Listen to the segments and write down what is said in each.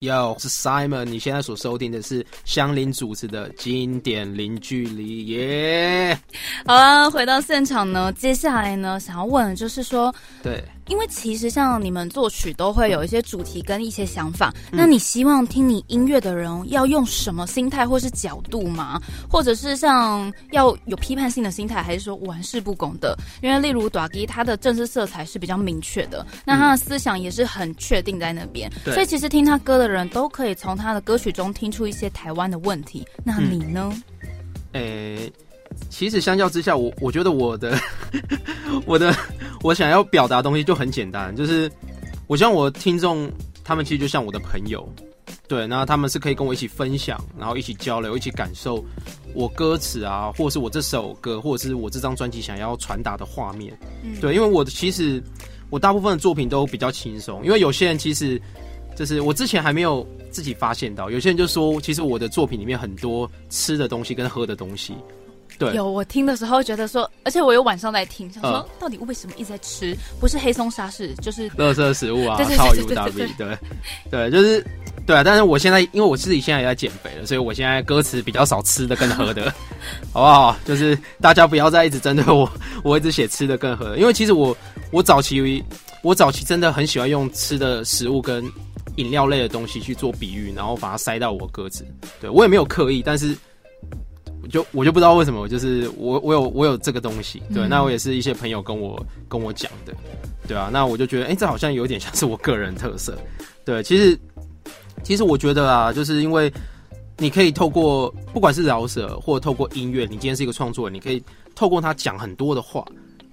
Yo，是 Simon。你现在所收听的是香邻主持的经典零距离耶。好了，回到现场呢，接下来呢，想要问的就是说，对，因为其实像你们作曲都会有一些主题跟一些想法，那你希望听你音乐的人要用什么心态或是角度吗？或者是像要有批判性的心态，还是说玩世不恭的？因为例如短吉他的政治色彩是比较明确的，那他的思想也是很确定在那边，对所以其实听他歌的人都可以从他的歌曲中听出一些台湾的问题。那你呢？诶、其实相较之下，我我觉得我的 我的我想要表达的东西就很简单，就是我希望我的听众他们其实就像我的朋友，对，那他们是可以跟我一起分享，然后一起交流，一起感受我歌词啊，或者是我这首歌，或者是我这张专辑想要传达的画面。嗯对，因为我的其实我大部分的作品都比较轻松，因为有些人其实就是我之前还没有自己发现到，有些人就说，其实我的作品里面很多吃的东西跟喝的东西。对有我听的时候觉得说，而且我有晚上在听，想说嗯到底为什么一直在吃？不是黑松沙士，就是垃圾食物啊超对 U 对 W，对对对，就是对啊。但是我现在因为我自己现在也在减肥了，所以我现在歌词比较少吃的跟喝的，好不好？就是大家不要再一直针对我，我一直写吃的跟喝的，因为其实我我早期我早期真的很喜欢用吃的食物跟饮料类的东西去做比喻，然后把它塞到我歌词。对我也没有刻意，但是。我就我就不知道为什么，就是我我有我有这个东西，对，嗯那我也是一些朋友跟我跟我讲的，对啊，那我就觉得，哎、这好像有点像是我个人特色。对，其实其实我觉得啊，就是因为你可以透过不管是饶舌或者透过音乐，你今天是一个创作人，你可以透过它讲很多的话。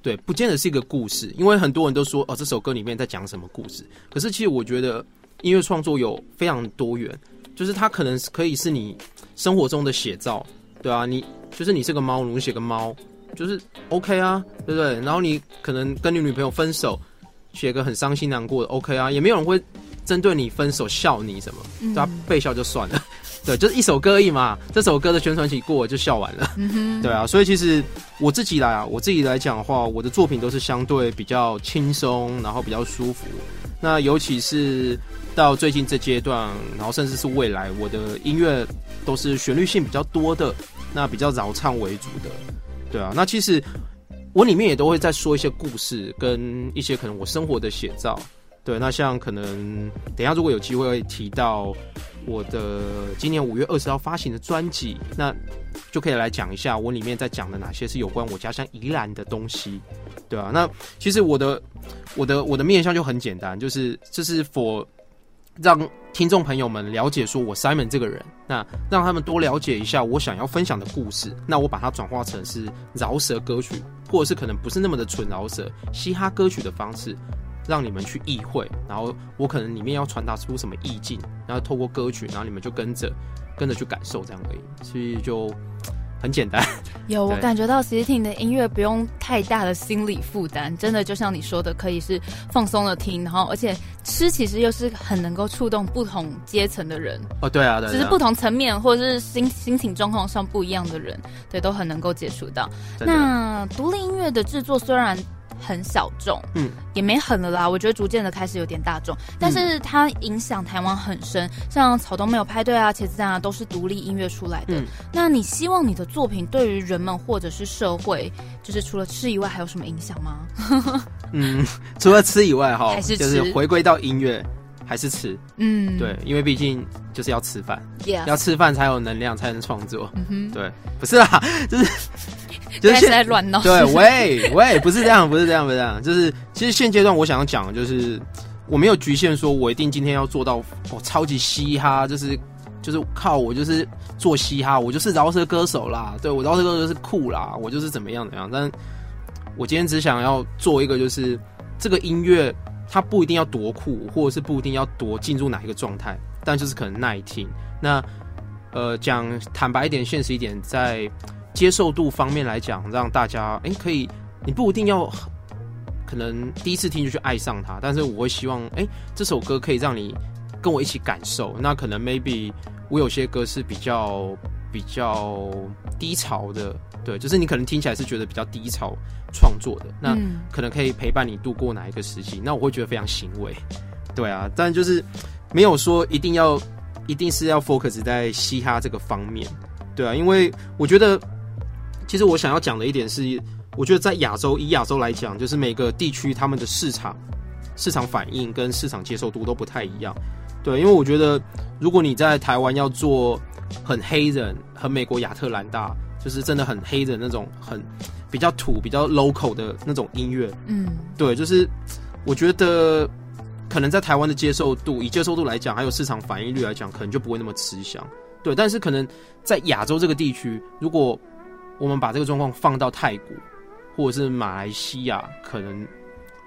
对，不见得是一个故事，因为很多人都说哦，这首歌里面在讲什么故事。可是其实我觉得音乐创作有非常多元，就是它可能是可以是你生活中的写照，对啊，你就是你是个猫奴，你写个猫，就是 OK 啊，对不对？然后你可能跟你女朋友分手，写个很伤心难过的 OK 啊，也没有人会针对你分手笑你什么，嗯对啊，被笑就算了，对，就是一首歌而已嘛，这首歌的宣传期过了就笑完了，嗯，对啊，所以其实我自己来啊，我自己来讲的话，我的作品都是相对比较轻松，然后比较舒服。那尤其是到最近这阶段，然后甚至是未来，我的音乐都是旋律性比较多的，那比较饶唱为主的，对啊。那其实我里面也都会在说一些故事，跟一些可能我生活的写照。对，那像可能等下如果有机会会提到我的今年五月二十号发行的专辑，那就可以来讲一下我里面在讲的哪些是有关我家乡宜兰的东西，对啊，那其实我的我的我的面向就很简单，就是就是佛让听众朋友们了解说我 Simon 这个人，那让他们多了解一下我想要分享的故事，那我把它转化成是饶舌歌曲，或者是可能不是那么的纯饶舌嘻哈歌曲的方式。让你们去意会，然后我可能里面要传达出什么意境，然后透过歌曲，然后你们就跟着跟着去感受这样而已，所以就很简单。有我感觉到，其实听你的音乐不用太大的心理负担，真的就像你说的，可以是放松的听，然后而且吃其实又是很能够触动不同阶层的人，哦，对啊，对啊，就是不同层面或者是心心情状况上不一样的人，对，都很能够接触到。那独立音乐的制作虽然很小众，嗯，也没很了啦，我觉得逐渐的开始有点大众，但是它影响台湾很深，像草东没有派对啊、茄子蛋啊，都是独立音乐出来的。嗯。那你希望你的作品对于人们或者是社会，就是除了吃以外，还有什么影响吗？嗯，除了吃以外，哈，还是就是吃回归到音乐，还是吃，嗯，对，因为毕竟就是要吃饭。要吃饭才有能量，才能创作。嗯哼，对，不是啦，就是就是在乱闹，对，喂喂，不是这样，不是这样，不是这样，就是其实现阶段我想要讲的就是，我没有局限说我一定今天要做到哦超级嘻哈，就是就是靠我就是做嘻哈，我就是饶舌歌手啦，对我饶舌歌手就是酷啦，我就是怎么样怎么样，但我今天只想要做一个就是这个音乐它不一定要多酷，或者是不一定要多进入哪一个状态，但就是可能耐听。那呃讲坦白一点、现实一点，在接受度方面来讲，让大家诶可以，你不一定要可能第一次听就去爱上它，但是我会希望诶这首歌可以让你跟我一起感受。那可能 maybe 我有些歌是比较比较低潮的，对，就是你可能听起来是觉得比较低潮创作的，那嗯可能可以陪伴你度过哪一个时期，那我会觉得非常欣慰。对啊，但就是没有说一定要一定是要 focus 在嘻哈这个方面，对啊，因为我觉得其实我想要讲的一点是，我觉得在亚洲以亚洲来讲，就是每个地区他们的市场市场反应跟市场接受度都不太一样，对，因为我觉得如果你在台湾要做很黑人、很美国亚特兰大，就是真的很黑的那种很。比较土、比较 local 的那种音乐，嗯，对，就是我觉得可能在台湾的接受度，以接受度来讲，还有市场反应率来讲，可能就不会那么吃香。对，但是可能在亚洲这个地区，如果我们把这个状况放到泰国或者是马来西亚，可能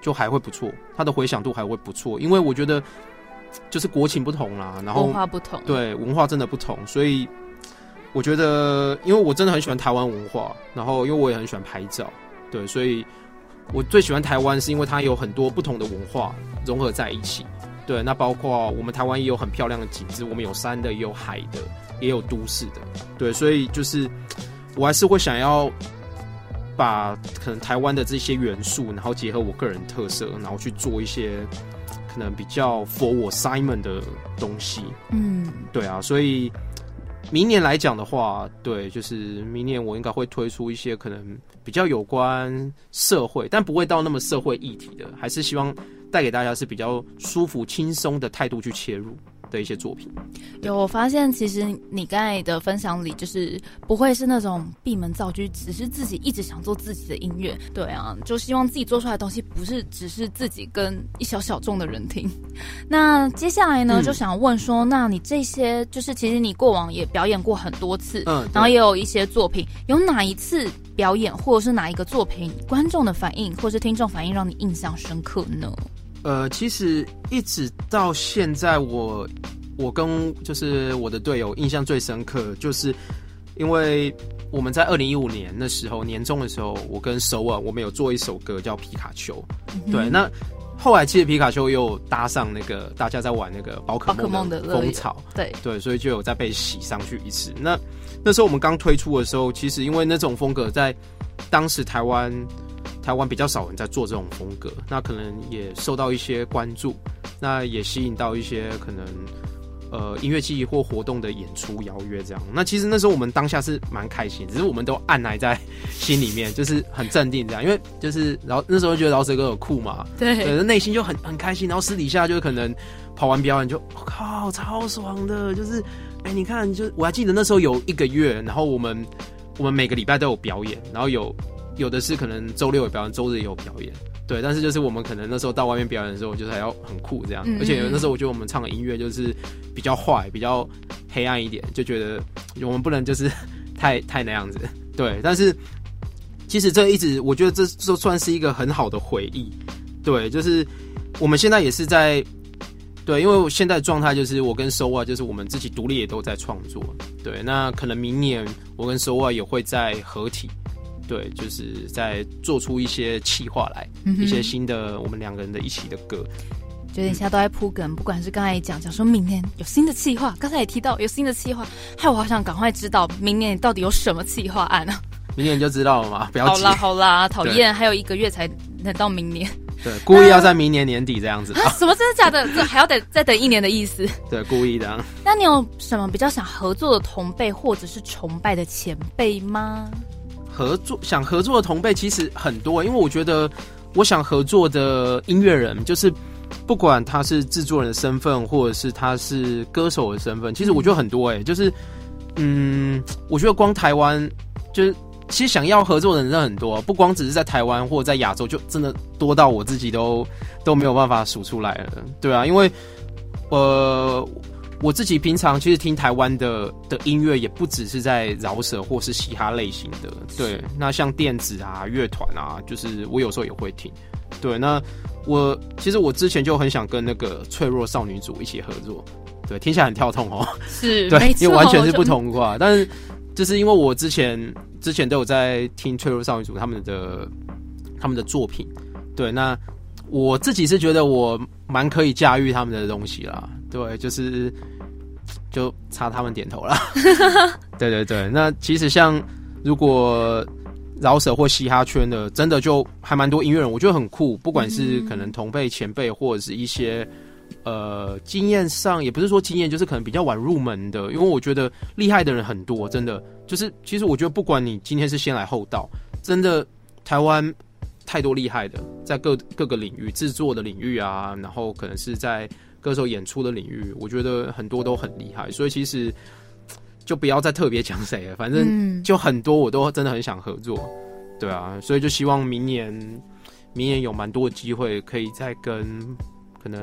就还会不错，它的回响度还会不错。因为我觉得就是国情不同啦，然后文化不同，对，文化真的不同，所以。我觉得，因为我真的很喜欢台湾文化，然后因为我也很喜欢拍照，对，所以我最喜欢台湾是因为它有很多不同的文化融合在一起，对，那包括我们台湾也有很漂亮的景致，我们有山的，也有海的，也有都市的，对，所以就是我还是会想要把可能台湾的这些元素，然后结合我个人特色，然后去做一些可能比较 for 我 Simon 的东西，嗯，对啊，所以。明年来讲的话，对，就是明年我应该会推出一些可能比较有关社会，但不会到那么社会议题的，还是希望带给大家是比较舒服、轻松的态度去切入。的一些作品，有我发现，其实你刚才的分享里，就是不会是那种闭门造车，只是自己一直想做自己的音乐。对啊，就希望自己做出来的东西不是只是自己跟一小小众的人听。那接下来呢，就想问说，那你这些就是其实你过往也表演过很多次，嗯，然后也有一些作品，有哪一次表演或者是哪一个作品，观众的反应或是听众反应让你印象深刻呢？呃，其实一直到现在，我我跟就是我的队友印象最深刻，就是因为我们在二零一五年的时候年终的时候，我跟首尔我们有做一首歌叫皮卡丘，对，那后来其实皮卡丘又搭上那个大家在玩那个宝可梦的风潮，对对，所以就有再被洗上去一次。那那时候我们刚推出的时候，其实因为那种风格在当时台湾。台湾比较少人在做这种风格，那可能也受到一些关注，那也吸引到一些可能呃音乐季或活动的演出邀约这样。那其实那时候我们当下是蛮开心，只是我们都按捺在心里面，就是很镇定这样，因为就是然后那时候觉得饶舌歌有酷嘛，对，对，内心就很很开心，然后私底下就可能跑完表演就我靠超爽的，就是哎你看就我还记得那时候有一个月，然后我们我们每个礼拜都有表演，然后有。有的是可能周六有表演，周日也有表演，对。但是就是我们可能那时候到外面表演的时候，就是还要很酷这样。而且那时候我觉得我们唱的音乐就是比较坏、比较黑暗一点，就觉得我们不能就是 太太那样子。对。但是其实这一直，我觉得这就算是一个很好的回忆。对，就是我们现在也是在对，因为我现在状态就是我跟收啊，就是我们自己独立也都在创作。对，那可能明年我跟收啊也会在合体。对，就是在做出一些企划来，一些新的我们两个人的一起的歌。觉得现在都在铺梗，不管是刚才讲讲说明年有新的企划，刚才也提到有新的企划，害我好想赶快知道明年到底有什么企划案啊！明年就知道了嘛，不要好啦好啦，讨厌，还有一个月才能到明年。对，故意要在明年年底这样子。什么真的假的？这还要等再等一年的意思？对，故意的。那你有什么比较想合作的同辈或者是崇拜的前辈吗？合作想合作的同辈其实很多，因为我觉得我想合作的音乐人，就是不管他是制作人的身份，或者是他是歌手的身份，其实我觉得很多哎，就是嗯，我觉得光台湾就是其实想要合作的人很多，不光只是在台湾或者在亚洲，就真的多到我自己都都没有办法数出来了，对啊，因为呃。我自己平常其实听台湾的的音乐，也不只是在饶舌或是嘻哈类型的。对，那像电子啊、乐团啊，就是我有时候也会听。对，那我其实我之前就很想跟那个脆弱少女组一起合作。对，听起来很跳痛哦。是，对，因为完全是不同话。但是就是因为我之前之前都有在听脆弱少女组他们的他们的作品。对，那我自己是觉得我蛮可以驾驭他们的东西啦。对，就是就差他们点头了。对对对，那其实像如果饶舌或嘻哈圈的，真的就还蛮多音乐人，我觉得很酷。不管是可能同辈前辈或者是一些呃经验上也不是说经验，就是可能比较晚入门的，因为我觉得厉害的人很多，真的就是其实我觉得不管你今天是先来后到，真的台湾太多厉害的，在各各个领域制作的领域啊，然后可能是在歌手演出的领域，我觉得很多都很厉害，所以其实就不要再特别讲谁了，反正嗯，就很多我都真的很想合作，对啊，所以就希望明年明年有蛮多的机会，可以再跟可能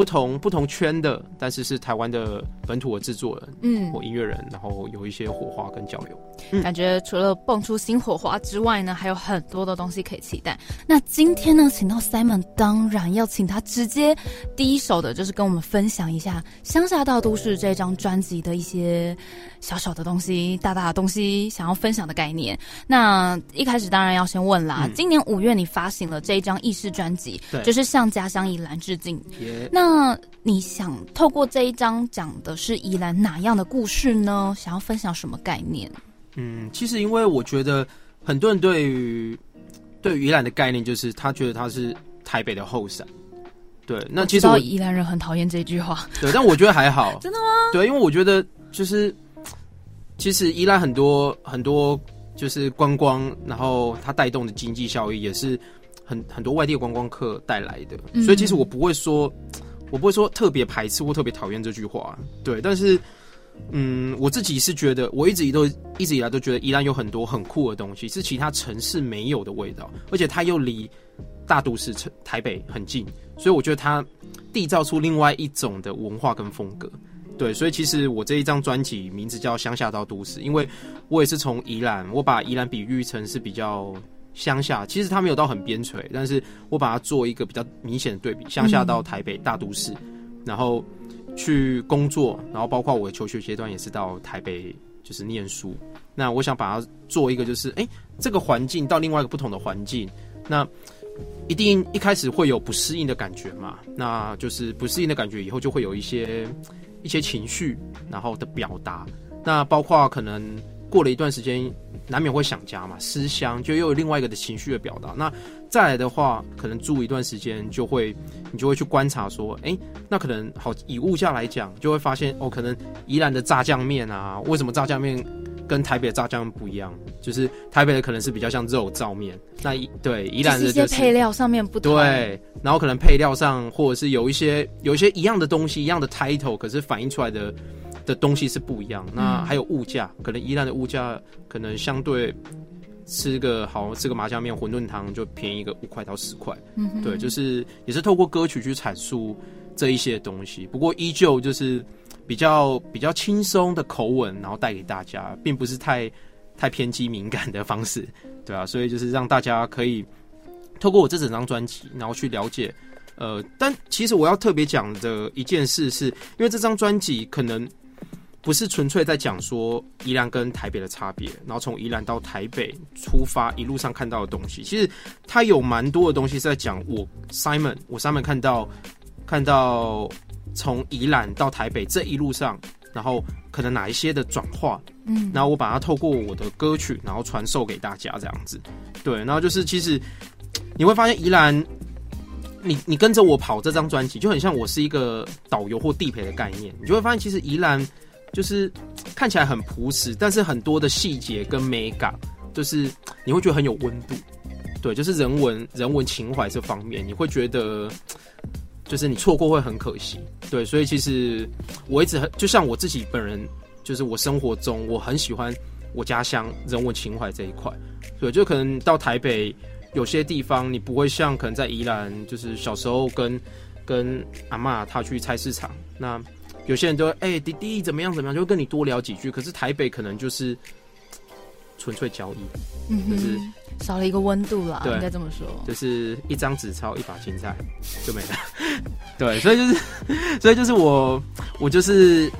不同不同圈的，但是是台湾的本土的制作人嗯或音乐人，然后有一些火花跟交流。嗯感觉除了蹦出新火花之外呢，还有很多的东西可以期待。那今天呢，请到 Simon，当然要请他直接第一手的，就是跟我们分享一下《乡下到都市》这张专辑的一些小小的东西、大大的东西，想要分享的概念。那一开始当然要先问啦，嗯今年五月你发行了这一张意识专辑，对就是向家乡以兰致敬。也那你想透过这一章讲的是宜兰哪样的故事呢？想要分享什么概念？嗯，其实因为我觉得很多人对于对于宜兰的概念，就是他觉得他是台北的后山。对，那其实我知道宜兰人很讨厌这句话，对，但我觉得还好。真的吗？对，因为我觉得就是，其实宜兰很多很多就是观光，然后它带动的经济效益也是很很多外地的观光客带来的，嗯所以其实我不会说，我不会说特别排斥或特别讨厌这句话，对，但是。嗯，我自己是觉得，我一直都一直以来都觉得宜兰有很多很酷的东西，是其他城市没有的味道，而且它又离大都市城台北很近，所以我觉得它缔造出另外一种的文化跟风格。对，所以其实我这一张专辑名字叫《乡下到都市》，因为我也是从宜兰，我把宜兰比喻成是比较乡下，其实它没有到很边陲，但是我把它做一个比较明显的对比，乡下到台北大都市，然后去工作，然后包括我的求学阶段也是到台北就是念书。那我想把它做一个，就是哎、诶这个环境到另外一个不同的环境，那一定一开始会有不适应的感觉嘛，那就是不适应的感觉以后就会有一些一些情绪，然后的表达，那包括可能过了一段时间，难免会想家嘛，思乡，就又有另外一个的情绪的表达。那再来的话，可能住一段时间，就会你就会去观察说，哎、那可能好以物价来讲，就会发现哦，可能宜兰的炸酱面啊，为什么炸酱面跟台北的炸酱面不一样？就是台北的可能是比较像肉燥面，那宜对宜兰就是一些的就是配料上面不同。，对，然后可能配料上或者是有一些有一些一样的东西，一样的 title，可是反映出来的的东西是不一样。那嗯还有物价，可能宜兰的物价可能相对吃个好吃个麻酱面、馄饨汤就便宜个五块到十块。嗯哼对，就是也是透过歌曲去阐述这一些东西，不过依旧就是比较比较轻松的口吻，然后带给大家，并不是太太偏激敏感的方式，对啊，所以就是让大家可以透过我这整张专辑，然后去了解。呃，但其实我要特别讲的一件事是，因为这张专辑可能不是纯粹在讲说宜兰跟台北的差别，然后从宜兰到台北出发一路上看到的东西，其实它有蛮多的东西是在讲我 Simon，我 Simon 看到看到从宜兰到台北这一路上，然后可能哪一些的转化，嗯，然后我把它透过我的歌曲，然后传授给大家这样子。对，然后就是其实你会发现宜兰，你你跟着我跑这张专辑，就很像我是一个导游或地陪的概念，你就会发现其实宜兰就是看起来很朴实，但是很多的细节跟美感，就是你会觉得很有温度。对，就是人文人文情怀这方面，你会觉得就是你错过会很可惜。对，所以其实我一直很就像我自己本人，就是我生活中我很喜欢我家乡人文情怀这一块。对，就可能到台北有些地方，你不会像可能在宜兰，就是小时候跟跟阿嬷她去菜市场，那有些人都会哎、弟弟怎么样怎么样，就会跟你多聊几句。可是台北可能就是纯粹交易，嗯就是，少了一个温度啦，对应该这么说。就是一张纸钞一把青菜就没了。对，所以就是，所以就是我，我就是，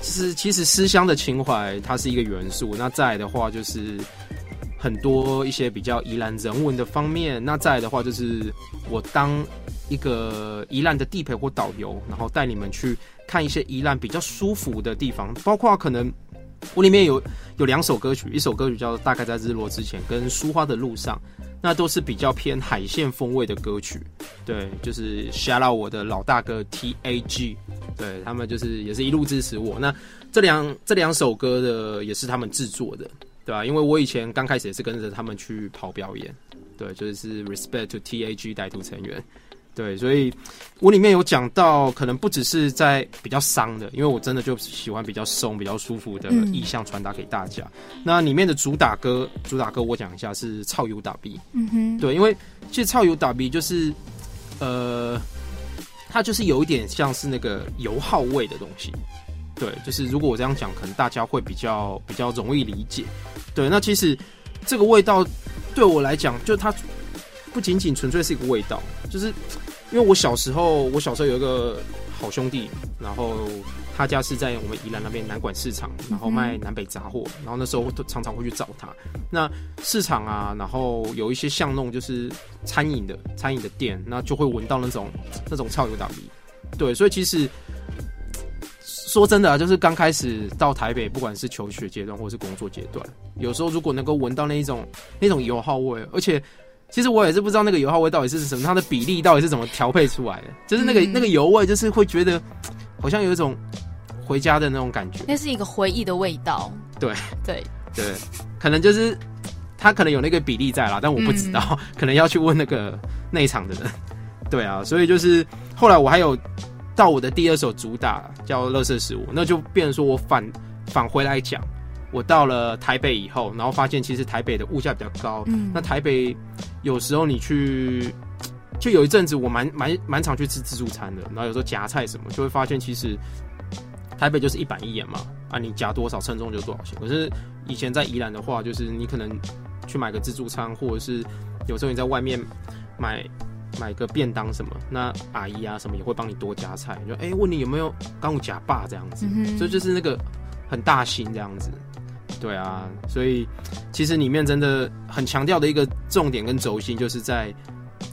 就是其实思乡的情怀它是一个元素。那再来的话就是很多一些比较宜兰人文的方面。那再来的话就是我当一个宜兰的地陪或导游，然后带你们去看一些宜兰比较舒服的地方，包括可能我里面有有两首歌曲，一首歌曲叫《大概在日落之前》，跟《书花的路上》，那都是比较偏海线风味的歌曲。对，就是 shout out 我的老大哥 T A G，对他们就是也是一路支持我。那这两这两首歌的也是他们制作的，对吧？因为我以前刚开始也是跟着他们去跑表演，对，就是 respect to T A G 带徒成员。对，所以我里面有讲到，可能不只是在比较伤的，因为我真的就喜欢比较松、比较舒服的意象传达给大家。那里面的主打歌，主打歌我讲一下是《超油打 B》。嗯哼，对，因为其实《超油打 B》就是，呃，它就是有一点像是那个油耗味的东西。对，就是如果我这样讲，可能大家会比较比较容易理解。对，那其实这个味道对我来讲，就它。不仅仅纯粹是一个味道，就是因为我小时候，我小时候有一个好兄弟，然后他家是在我们宜兰那边南管市场，然后卖南北杂货，然后那时候都常常会去找他。那市场啊，然后有一些巷弄就是餐饮的餐饮的店，那就会闻到那种那种超油大鼻。对，所以其实说真的啊，就是刚开始到台北，不管是求学阶段或是工作阶段，有时候如果能够闻到那一种那种油耗味，而且。其实我也是不知道那个油耗味到底是什么，它的比例到底是怎么调配出来的。就是那个那个油味，就是会觉得好像有一种回家的那种感觉。那是一个回忆的味道。对对对，可能就是他可能有那个比例在啦，但我不知道，可能要去问那个内场的人。对啊，所以就是后来我还有到我的第二首主打叫《乐色食物》，那就变成说我返返回来讲。我到了台北以后，然后发现其实台北的物价比较高。嗯，那台北有时候你去，就有一阵子我蛮蛮蛮常去吃自助餐的，然后有时候夹菜什么，就会发现其实台北就是一板一眼嘛，啊，你夹多少称重就多少钱。可是以前在宜兰的话，就是你可能去买个自助餐，或者是有时候你在外面买买个便当什么，那阿姨啊什么也会帮你多夹菜，就哎问你有没有刚夹霸这样子，所以就是那个很大心这样子。对啊，所以其实里面真的很强调的一个重点跟轴心，就是在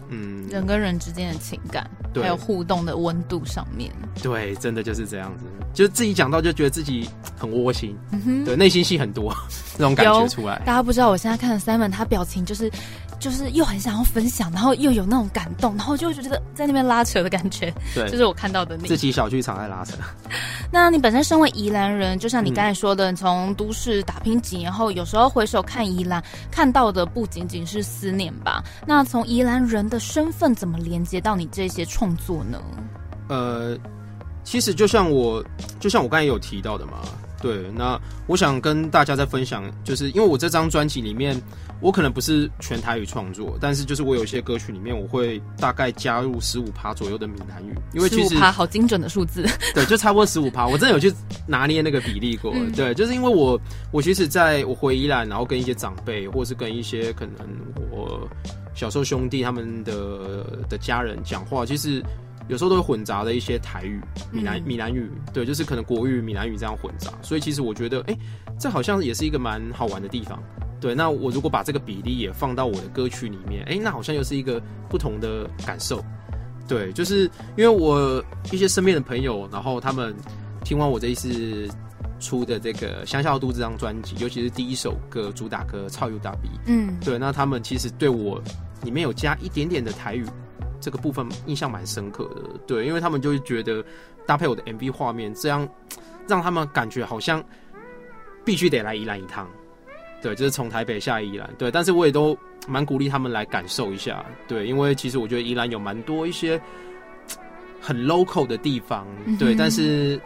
嗯人跟人之间的情感，还有互动的温度上面。对，真的就是这样子，就是自己讲到就觉得自己很窝心，对，内心戏很多 那种感觉出来。大家不知道，我现在看 Simon，他表情就是。就是又很想要分享，然后又有那种感动，然后就觉得在那边拉扯的感觉，对，就是我看到的那自己小剧场在拉扯。那你本身身为宜兰人，就像你刚才说的，从都市打拼几年后，有时候回首看宜兰，看到的不仅仅是思念吧？那从宜兰人的身份，怎么连接到你这些创作呢？呃，其实就像我，就像我刚才有提到的嘛。对，那我想跟大家再分享，就是因为我这张专辑里面，我可能不是全台语创作，但是就是我有一些歌曲里面，我会大概加入十五趴左右的闽南语，因为十五趴好精准的数字，对，就差不多十五趴，我真的有去拿捏那个比例过，对，就是因为我我其实在我回宜兰，然后跟一些长辈，或是跟一些可能我小时候兄弟他们的的家人讲话，其实。有时候都会混杂的一些台语、闽南闽南语，对，就是可能国语、闽南语这样混杂，所以其实我觉得，哎，这好像也是一个蛮好玩的地方。对，那我如果把这个比例也放到我的歌曲里面，哎，那好像又是一个不同的感受。对，就是因为我一些身边的朋友，然后他们听完我这一次出的这个《乡下都》这张专辑，尤其是第一首歌主打歌《超有大鼻》，嗯，对，那他们其实对我里面有加一点点的台语。这个部分印象蛮深刻的，对，因为他们就会觉得搭配我的 MV 画面，这样让他们感觉好像必须得来宜兰一趟，对，就是从台北下宜兰，对，但是我也都蛮鼓励他们来感受一下，对，因为其实我觉得宜兰有蛮多一些很 local 的地方，对，但是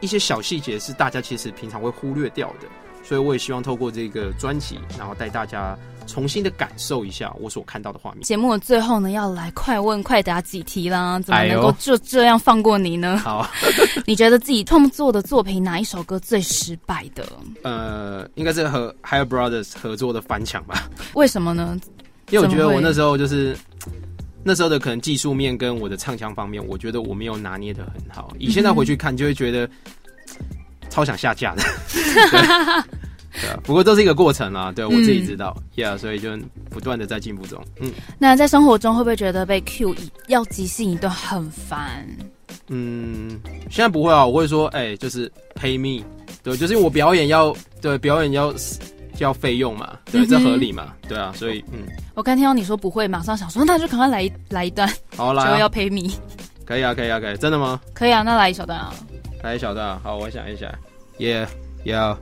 一些小细节是大家其实平常会忽略掉的。所以我也希望透过这个专辑，然后带大家重新的感受一下我所看到的画面。节目的最后呢，要来快问快答几题啦，怎么能够就这样放过你呢？好，你觉得自己创作的作品哪一首歌最失败的？呃，应该是和 Higher Brothers 合作的翻墙吧？为什么呢？因为我觉得我那时候就是那时候的可能技术面跟我的唱腔方面，我觉得我没有拿捏的很好。以现在回去看，就会觉得。超想下架的，对啊，不过这是一个过程啊，对我自己知道，Yeah，所以就不断的在进步中。嗯，那在生活中会不会觉得被 Q 一要即兴一段很烦？嗯，现在不会啊，我会说，哎，就是 Pay me，对，就是因为我表演要对表演要要费用嘛，对，这合理嘛，对啊，所以嗯，我刚听到你说不会，马上想说那就赶快来一来一段，好来、啊，就要 pay me，，可以啊，可以啊，可以，真的吗？可以啊，那来一小段啊，来一小段，好，我想一下，Yeah，要，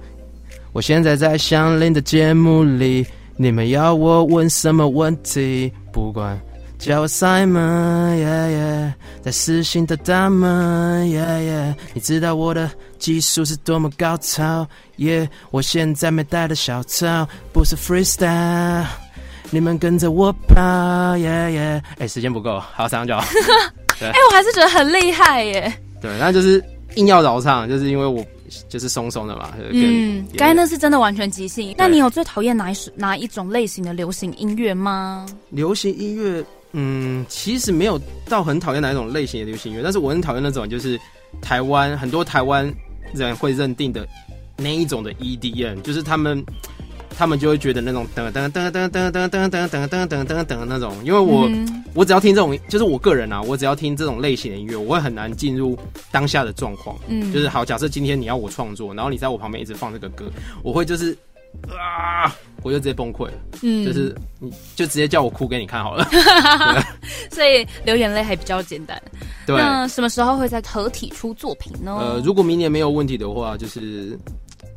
我现在在相邻的节目里，你们要我问什么问题，不管。叫我 yeah，在私信的大门，yeah yeah，你知道我的技术是多么高超，yeah，我现在没带的小抄，不是 freestyle，你们跟着我跑 yeah，哎，时间不够，还有三就好。哎，我还是觉得很厉害耶。对，那就是硬要饶唱，就是因为我就是松松的嘛。嗯，刚才那是真的完全即兴。那你有最讨厌哪一哪一种类型的流行音乐吗？流行音乐。嗯，其实没有到很讨厌哪一种类型的流行音乐，但是我很讨厌那种就是台湾很多台湾人会认定的那一种的 EDM，就是他们他们就会觉得那种噔噔噔噔噔噔噔噔噔噔噔噔噔那种，因为我我只要听这种，就是我个人啊，我只要听这种类型的音乐，我会很难进入当下的状况。嗯，就是好，假设今天你要我创作，然后你在我旁边一直放这个歌，我会就是。啊！我就直接崩溃了，嗯，就是你就直接叫我哭给你看好了，所以流眼泪还比较简单。对，那什么时候会在合体出作品呢？呃，如果明年没有问题的话，就是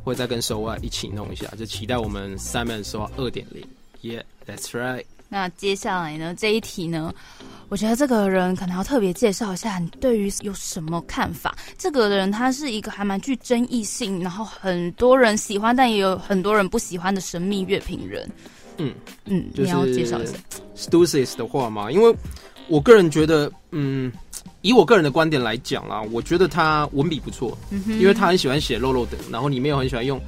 会再跟收外一起弄一下，就期待我们 Simon 收二点零。Yeah，that's right。那接下来呢？这一题呢？我觉得这个人可能要特别介绍一下，你对于有什么看法？这个人他是一个还蛮具争议性，然后很多人喜欢，但也有很多人不喜欢的神秘乐评人。嗯嗯，你要介绍一下 Stussy 的话吗？因为我个人觉得，嗯，以我个人的观点来讲啦，我觉得他文笔不错，因为他很喜欢写肉肉的，然后里面又很喜欢用，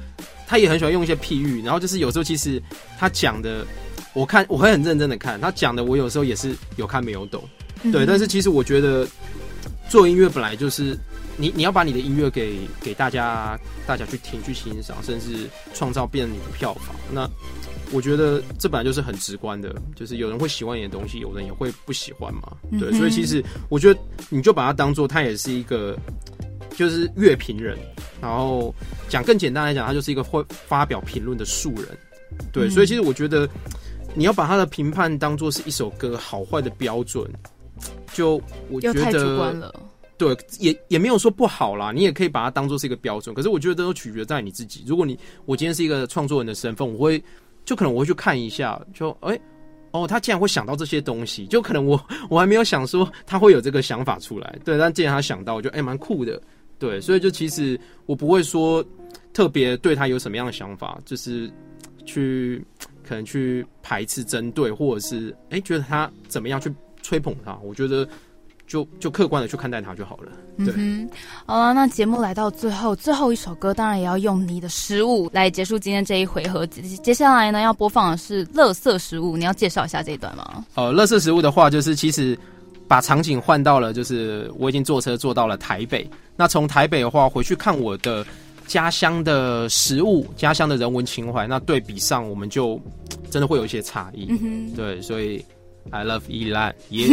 他也很喜欢用一些譬喻，然后就是有时候其实他讲的。我看我会很认真的看他讲的，我有时候也是有看没有懂，对。但是其实我觉得做音乐本来就是你你要把你的音乐给给大家大家去听去欣赏，甚至创造变你的票房。那我觉得这本来就是很直观的，就是有人会喜欢你的东西，有人也会不喜欢嘛。对，所以其实我觉得你就把它当做他也是一个就是乐评人，然后讲更简单来讲，他就是一个会发表评论的素人。对，所以其实我觉得。你要把他的评判当做是一首歌好坏的标准，就我觉得，对，也也没有说不好啦。你也可以把它当做是一个标准，可是我觉得都取决在你自己。如果你我今天是一个创作人的身份，我会就可能我会去看一下，就哎哦，他竟然会想到这些东西，就可能我我还没有想说他会有这个想法出来，对，但既然他想到，我觉得哎蛮酷的，对，所以就其实我不会说特别对他有什么样的想法，就是去。可能去排斥、针对，或者是哎，觉得他怎么样去吹捧他？我觉得就就客观的去看待它就好了。对，好了，那节目来到最后，最后一首歌当然也要用你的食物来结束今天这一回合。接下来呢，要播放的是《乐色食物》，你要介绍一下这一段吗？呃，《乐色食物》的话，就是其实把场景换到了，就是我已经坐车坐到了台北。那从台北的话，回去看我的。家乡的食物，家乡的人文情怀，那对比上，我们就真的会有一些差异。嗯对，所以。I love 依兰，耶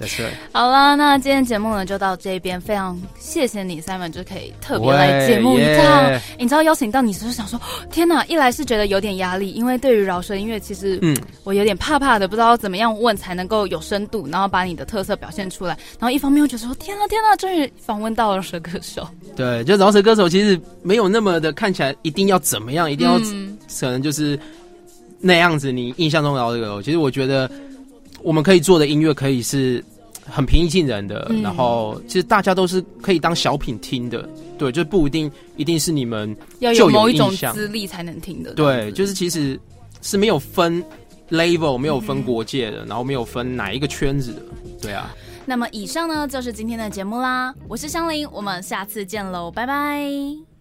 ，That's right。好了，那今天节目呢就到这边，非常谢谢你，Simon 就可以特别来节目一趟。你知道邀请到你时候想说，天哪！一来是觉得有点压力，因为对于饶舌音乐，其实嗯，我有点怕怕的，不知道怎么样问才能够有深度，然后把你的特色表现出来。然后一方面又觉得说，天哪，天哪，终于访问到了饶舌歌手。对，就饶舌歌手其实没有那么的看起来一定要怎么样，一定要可能就是那样子。你印象中饶舌歌手，其实我觉得。我们可以做的音乐可以是很平易近人的，然后其实大家都是可以当小品听的，对，就不一定一定是你们要有某一种资历才能听的，对，就是其实是没有分 level，没有分国界的，然后没有分哪一个圈子的，对啊。那么以上呢就是今天的节目啦，我是香菱，我们下次见喽，拜拜。